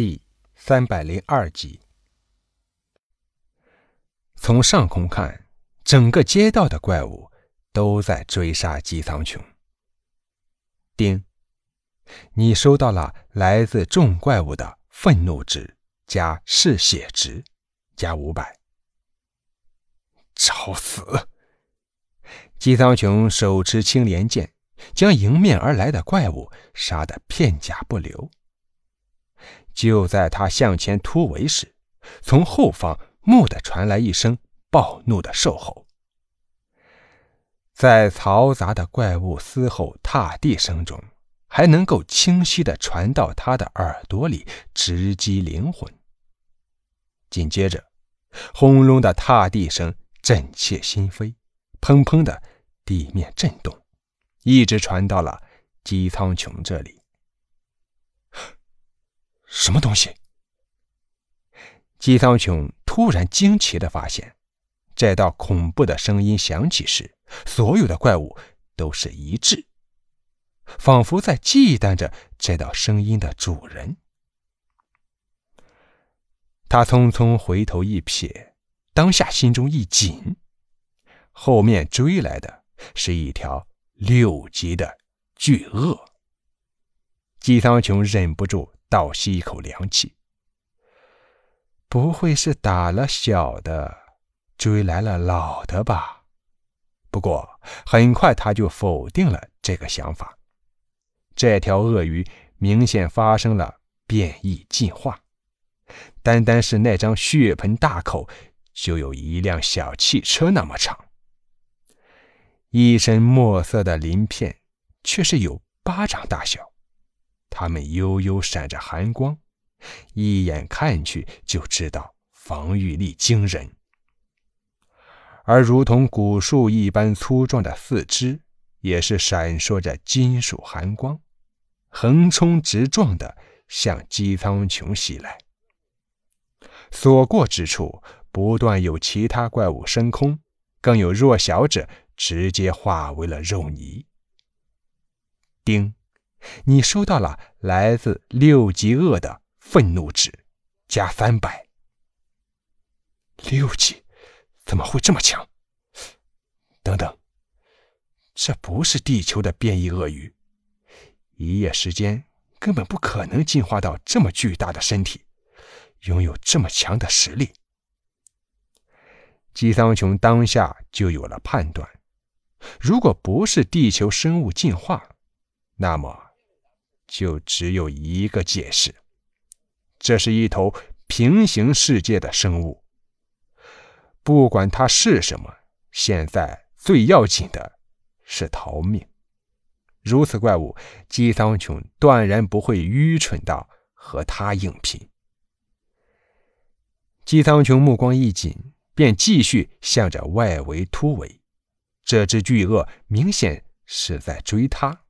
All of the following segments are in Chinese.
第三百零二集。从上空看，整个街道的怪物都在追杀姬苍穹。丁，你收到了来自众怪物的愤怒值加嗜血值加五百。找死！姬苍穹手持青莲剑，将迎面而来的怪物杀得片甲不留。就在他向前突围时，从后方蓦地传来一声暴怒的兽吼。在嘈杂的怪物嘶吼踏地声中，还能够清晰地传到他的耳朵里，直击灵魂。紧接着，轰隆的踏地声震切心扉，砰砰的地面震动，一直传到了姬苍穹这里。什么东西？姬苍穹突然惊奇的发现，这道恐怖的声音响起时，所有的怪物都是一致，仿佛在忌惮着这道声音的主人。他匆匆回头一瞥，当下心中一紧，后面追来的是一条六级的巨鳄。姬苍穹忍不住。倒吸一口凉气，不会是打了小的，追来了老的吧？不过很快他就否定了这个想法。这条鳄鱼明显发生了变异进化，单单是那张血盆大口就有一辆小汽车那么长，一身墨色的鳞片却是有巴掌大小。它们悠悠闪着寒光，一眼看去就知道防御力惊人。而如同古树一般粗壮的四肢，也是闪烁着金属寒光，横冲直撞的向姬苍穹袭来。所过之处，不断有其他怪物升空，更有弱小者直接化为了肉泥。叮。你收到了来自六级恶的愤怒值，加三百。六级，怎么会这么强？等等，这不是地球的变异鳄鱼，一夜时间根本不可能进化到这么巨大的身体，拥有这么强的实力。姬苍穹当下就有了判断：如果不是地球生物进化，那么。就只有一个解释，这是一头平行世界的生物。不管它是什么，现在最要紧的是逃命。如此怪物，姬苍穹断然不会愚蠢到和他硬拼。姬苍穹目光一紧，便继续向着外围突围。这只巨鳄明显是在追他。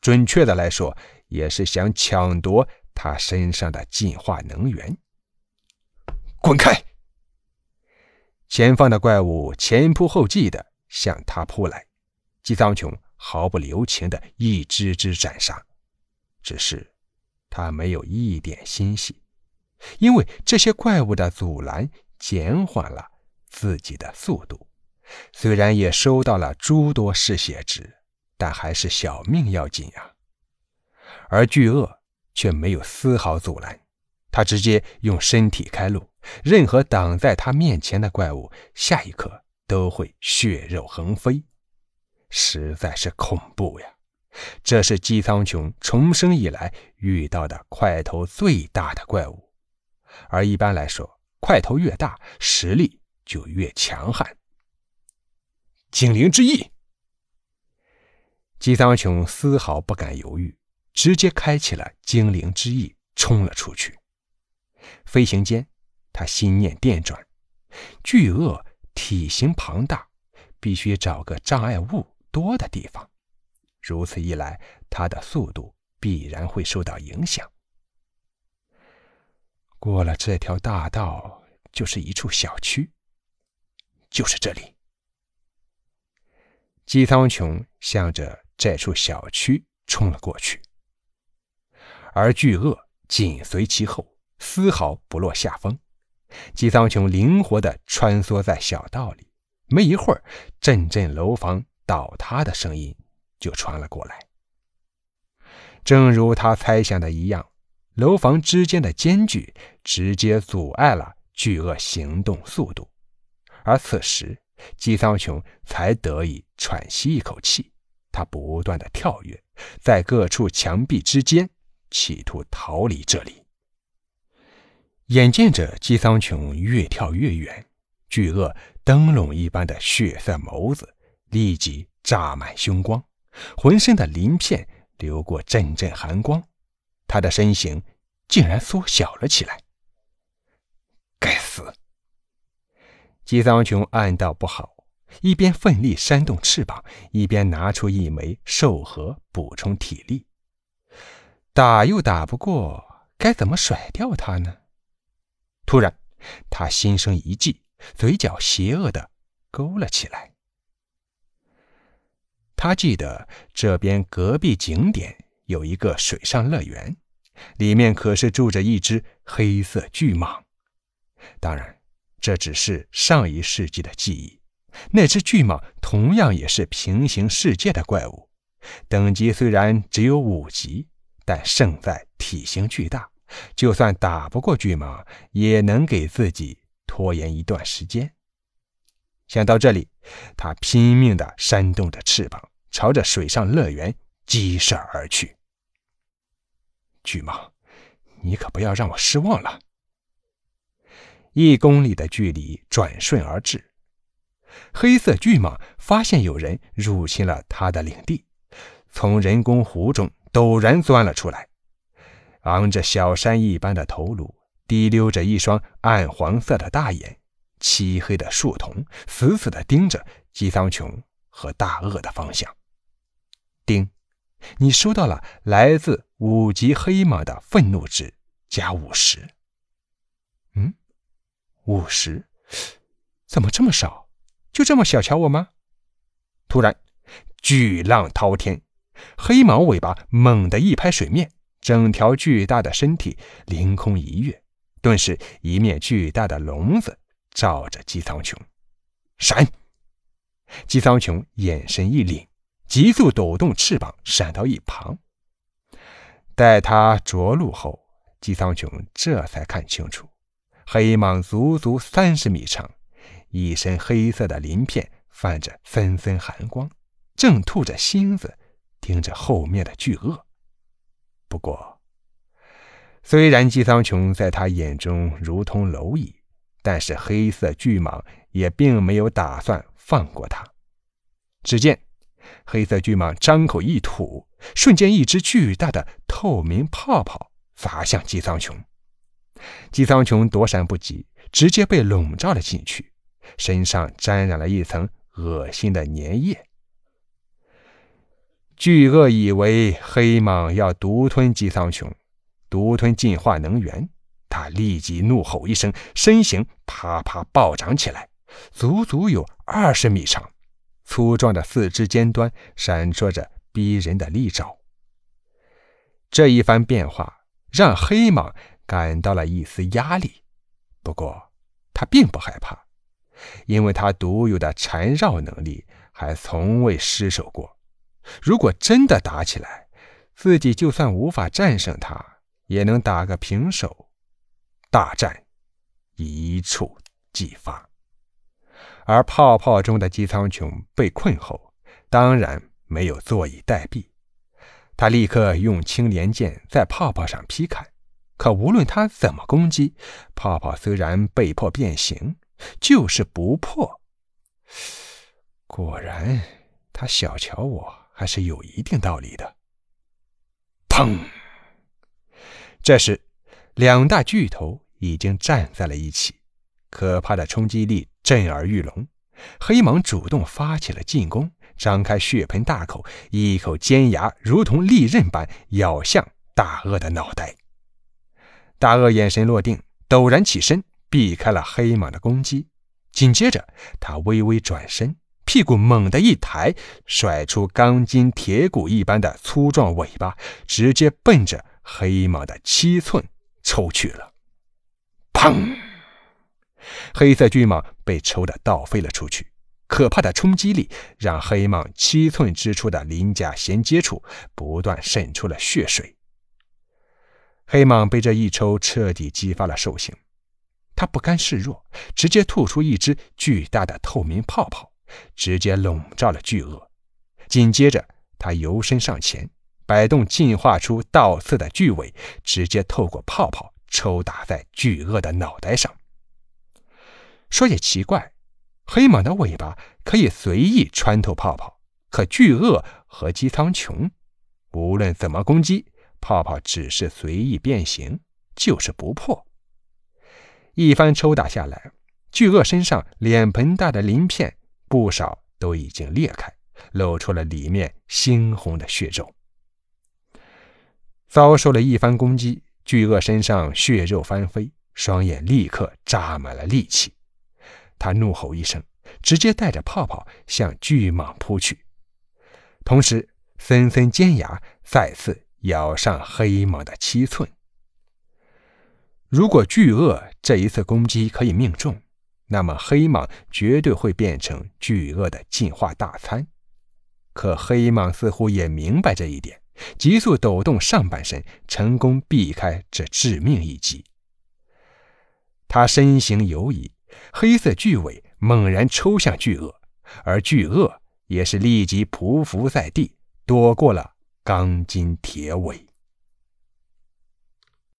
准确的来说，也是想抢夺他身上的进化能源。滚开！前方的怪物前仆后继的向他扑来，姬苍穹毫不留情的一只只斩杀。只是他没有一点心细，因为这些怪物的阻拦减缓了自己的速度。虽然也收到了诸多嗜血值。但还是小命要紧呀！而巨鳄却没有丝毫阻拦，他直接用身体开路，任何挡在他面前的怪物，下一刻都会血肉横飞，实在是恐怖呀！这是姬苍穹重生以来遇到的块头最大的怪物，而一般来说，块头越大，实力就越强悍。精灵之翼。姬苍穹丝毫不敢犹豫，直接开启了精灵之翼，冲了出去。飞行间，他心念电转，巨鳄体型庞大，必须找个障碍物多的地方。如此一来，他的速度必然会受到影响。过了这条大道，就是一处小区，就是这里。姬苍穹向着。这处小区冲了过去，而巨鳄紧随其后，丝毫不落下风。姬苍穹灵活地穿梭在小道里，没一会儿，阵阵楼房倒塌的声音就传了过来。正如他猜想的一样，楼房之间的间距直接阻碍了巨鳄行动速度，而此时，姬苍穹才得以喘息一口气。他不断的跳跃，在各处墙壁之间，企图逃离这里。眼见着姬桑琼越跳越远，巨鳄灯笼一般的血色眸子立即炸满凶光，浑身的鳞片流过阵阵寒光，他的身形竟然缩小了起来。该死！姬桑琼暗道不好，一边奋力扇动翅膀，一边拿出一枚兽核补充体力。打又打不过，该怎么甩掉它呢？突然，他心生一计，嘴角邪恶的勾了起来。他记得这边隔壁景点有一个水上乐园，里面可是住着一只黑色巨蟒。当然，这只是上一世纪的记忆。那只巨蟒同样也是平行世界的怪物，等级虽然只有五级，但胜在体型巨大。就算打不过巨蟒，也能给自己拖延一段时间。想到这里，他拼命地扇动着翅膀，朝着水上乐园疾射而去。巨蟒，你可不要让我失望了！一公里的距离转瞬而至，黑色巨蟒发现有人入侵了他的领地，从人工湖中陡然钻了出来。昂着小山一般的头颅，滴溜着一双暗黄色的大眼，漆黑的树瞳死死地盯着姬桑穹和大鳄的方向。丁，你收到了来自五级黑蟒的愤怒值加五十。嗯，五十？怎么这么少？就这么小瞧我吗？突然，巨浪滔天，黑蟒尾巴猛地一拍水面。整条巨大的身体凌空一跃，顿时一面巨大的笼子罩着姬苍穹。闪！姬苍穹眼神一凛，急速抖动翅膀闪到一旁。待他着陆后，姬苍穹这才看清楚，黑蟒足足三十米长，一身黑色的鳞片泛着森森寒光，正吐着芯子盯着后面的巨鳄。不过，虽然姬苍穹在他眼中如同蝼蚁，但是黑色巨蟒也并没有打算放过他。只见黑色巨蟒张口一吐，瞬间一只巨大的透明泡泡砸向姬苍穹。姬苍穹躲闪不及，直接被笼罩了进去，身上沾染了一层恶心的粘液。巨鳄以为黑蟒要独吞姬苍穹，独吞进化能源，他立即怒吼一声，身形啪啪暴涨起来，足足有二十米长，粗壮的四肢尖端闪烁着逼人的利爪。这一番变化让黑蟒感到了一丝压力，不过他并不害怕，因为他独有的缠绕能力还从未失手过。如果真的打起来，自己就算无法战胜他，也能打个平手。大战一触即发。而泡泡中的姬苍穹被困后，当然没有坐以待毙。他立刻用青莲剑在泡泡上劈砍，可无论他怎么攻击，泡泡虽然被迫变形，就是不破。果然，他小瞧我。还是有一定道理的。砰！这时，两大巨头已经站在了一起，可怕的冲击力震耳欲聋。黑蟒主动发起了进攻，张开血盆大口，一口尖牙如同利刃般咬向大鳄的脑袋。大鳄眼神落定，陡然起身，避开了黑蟒的攻击。紧接着，他微微转身。屁股猛地一抬，甩出钢筋铁骨一般的粗壮尾巴，直接奔着黑蟒的七寸抽去了。砰！黑色巨蟒被抽得倒飞了出去，可怕的冲击力让黑蟒七寸之处的鳞甲衔接处不断渗出了血水。黑蟒被这一抽彻底激发了兽性，他不甘示弱，直接吐出一只巨大的透明泡泡，直接笼罩了巨鳄。紧接着，他游身上前，摆动进化出倒刺的巨尾，直接透过泡泡抽打在巨鳄的脑袋上。说也奇怪，黑蟒的尾巴可以随意穿透泡泡，可巨鳄和姬苍穹，无论怎么攻击，泡泡只是随意变形，就是不破。一番抽打下来，巨鳄身上脸盆大的鳞片不少都已经裂开，露出了里面猩红的血肉。遭受了一番攻击，巨鳄身上血肉翻飞，双眼立刻扎满了戾气。他怒吼一声，直接带着泡泡向巨蟒扑去，同时森森尖牙再次咬上黑蟒的七寸。如果巨鳄这一次攻击可以命中，那么黑蟒绝对会变成巨鳄的进化大餐。可黑蟒似乎也明白这一点，急速抖动上半身，成功避开这致命一击。他身形游移。黑色巨尾猛然抽向巨鳄，而巨鳄也是立即匍匐在地，躲过了钢筋铁尾。